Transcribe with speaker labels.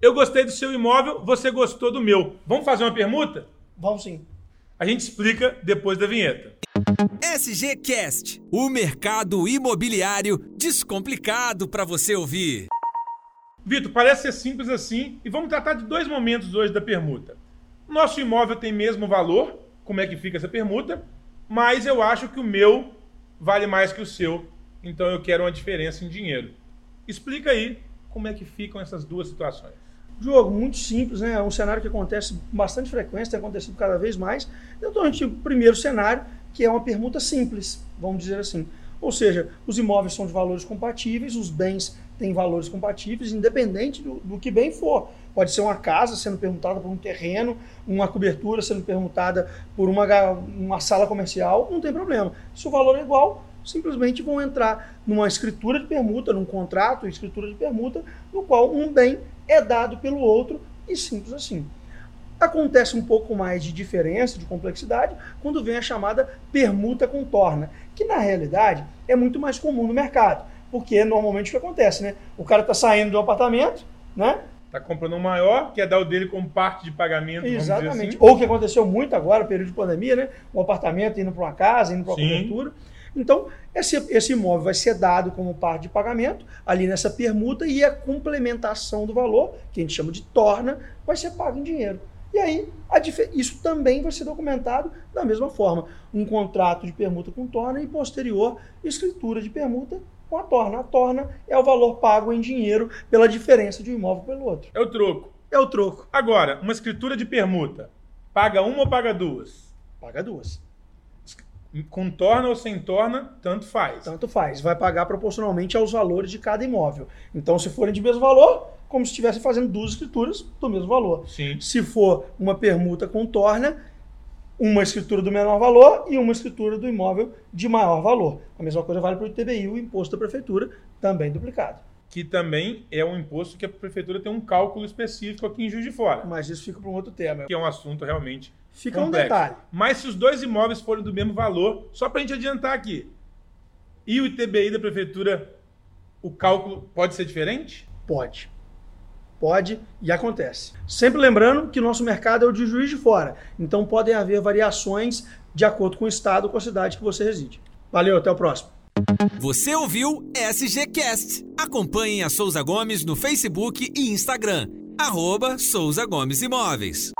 Speaker 1: Eu gostei do seu imóvel, você gostou do meu. Vamos fazer uma permuta?
Speaker 2: Vamos sim.
Speaker 1: A gente explica depois da vinheta.
Speaker 3: SGCast, o mercado imobiliário descomplicado para você ouvir.
Speaker 1: Vitor, parece ser simples assim e vamos tratar de dois momentos hoje da permuta. Nosso imóvel tem mesmo valor, como é que fica essa permuta, mas eu acho que o meu vale mais que o seu, então eu quero uma diferença em dinheiro. Explica aí como é que ficam essas duas situações.
Speaker 2: Jogo muito simples, né? É um cenário que acontece bastante frequência, tem acontecido cada vez mais. Então a gente o primeiro cenário, que é uma permuta simples, vamos dizer assim. Ou seja, os imóveis são de valores compatíveis, os bens têm valores compatíveis, independente do, do que bem for. Pode ser uma casa sendo permutada por um terreno, uma cobertura sendo permutada por uma, uma sala comercial, não tem problema. Se o valor é igual, simplesmente vão entrar numa escritura de permuta, num contrato, escritura de permuta, no qual um bem é dado pelo outro e simples assim. Acontece um pouco mais de diferença, de complexidade, quando vem a chamada permuta contorna, que na realidade é muito mais comum no mercado, porque normalmente o que acontece, né? O cara está saindo do apartamento, né?
Speaker 1: Está comprando um maior, quer dar o dele como parte de pagamento.
Speaker 2: Exatamente.
Speaker 1: Assim.
Speaker 2: Ou o que aconteceu muito agora, período de pandemia, né? Um apartamento indo para uma casa, indo para uma cobertura. Então, esse, esse imóvel vai ser dado como parte de pagamento ali nessa permuta e a complementação do valor, que a gente chama de torna, vai ser pago em dinheiro. E aí, isso também vai ser documentado da mesma forma. Um contrato de permuta com torna e posterior escritura de permuta com a torna. A torna é o valor pago em dinheiro pela diferença de um imóvel pelo outro.
Speaker 1: É o troco.
Speaker 2: É o troco.
Speaker 1: Agora, uma escritura de permuta, paga uma ou paga duas?
Speaker 2: Paga duas.
Speaker 1: Com torna ou sem torna, tanto faz.
Speaker 2: Tanto faz. Vai pagar proporcionalmente aos valores de cada imóvel. Então, se forem de mesmo valor, como se estivesse fazendo duas escrituras do mesmo valor.
Speaker 1: Sim.
Speaker 2: Se for uma permuta com torna, uma escritura do menor valor e uma escritura do imóvel de maior valor. A mesma coisa vale para o ITBI, o imposto da prefeitura, também duplicado.
Speaker 1: Que também é um imposto que a prefeitura tem um cálculo específico aqui em Juiz de Fora.
Speaker 2: Mas isso fica para um outro tema.
Speaker 1: Que é um assunto realmente
Speaker 2: Fica
Speaker 1: complexo.
Speaker 2: um detalhe.
Speaker 1: Mas se os dois imóveis forem do mesmo valor, só para a gente adiantar aqui, e o ITBI da prefeitura, o cálculo pode ser diferente?
Speaker 2: Pode. Pode e acontece. Sempre lembrando que nosso mercado é o de juiz de fora, então podem haver variações de acordo com o estado ou com a cidade que você reside. Valeu, até o próximo.
Speaker 3: Você ouviu SGCast. Acompanhe a Souza Gomes no Facebook e Instagram. Arroba Souza Gomes Imóveis.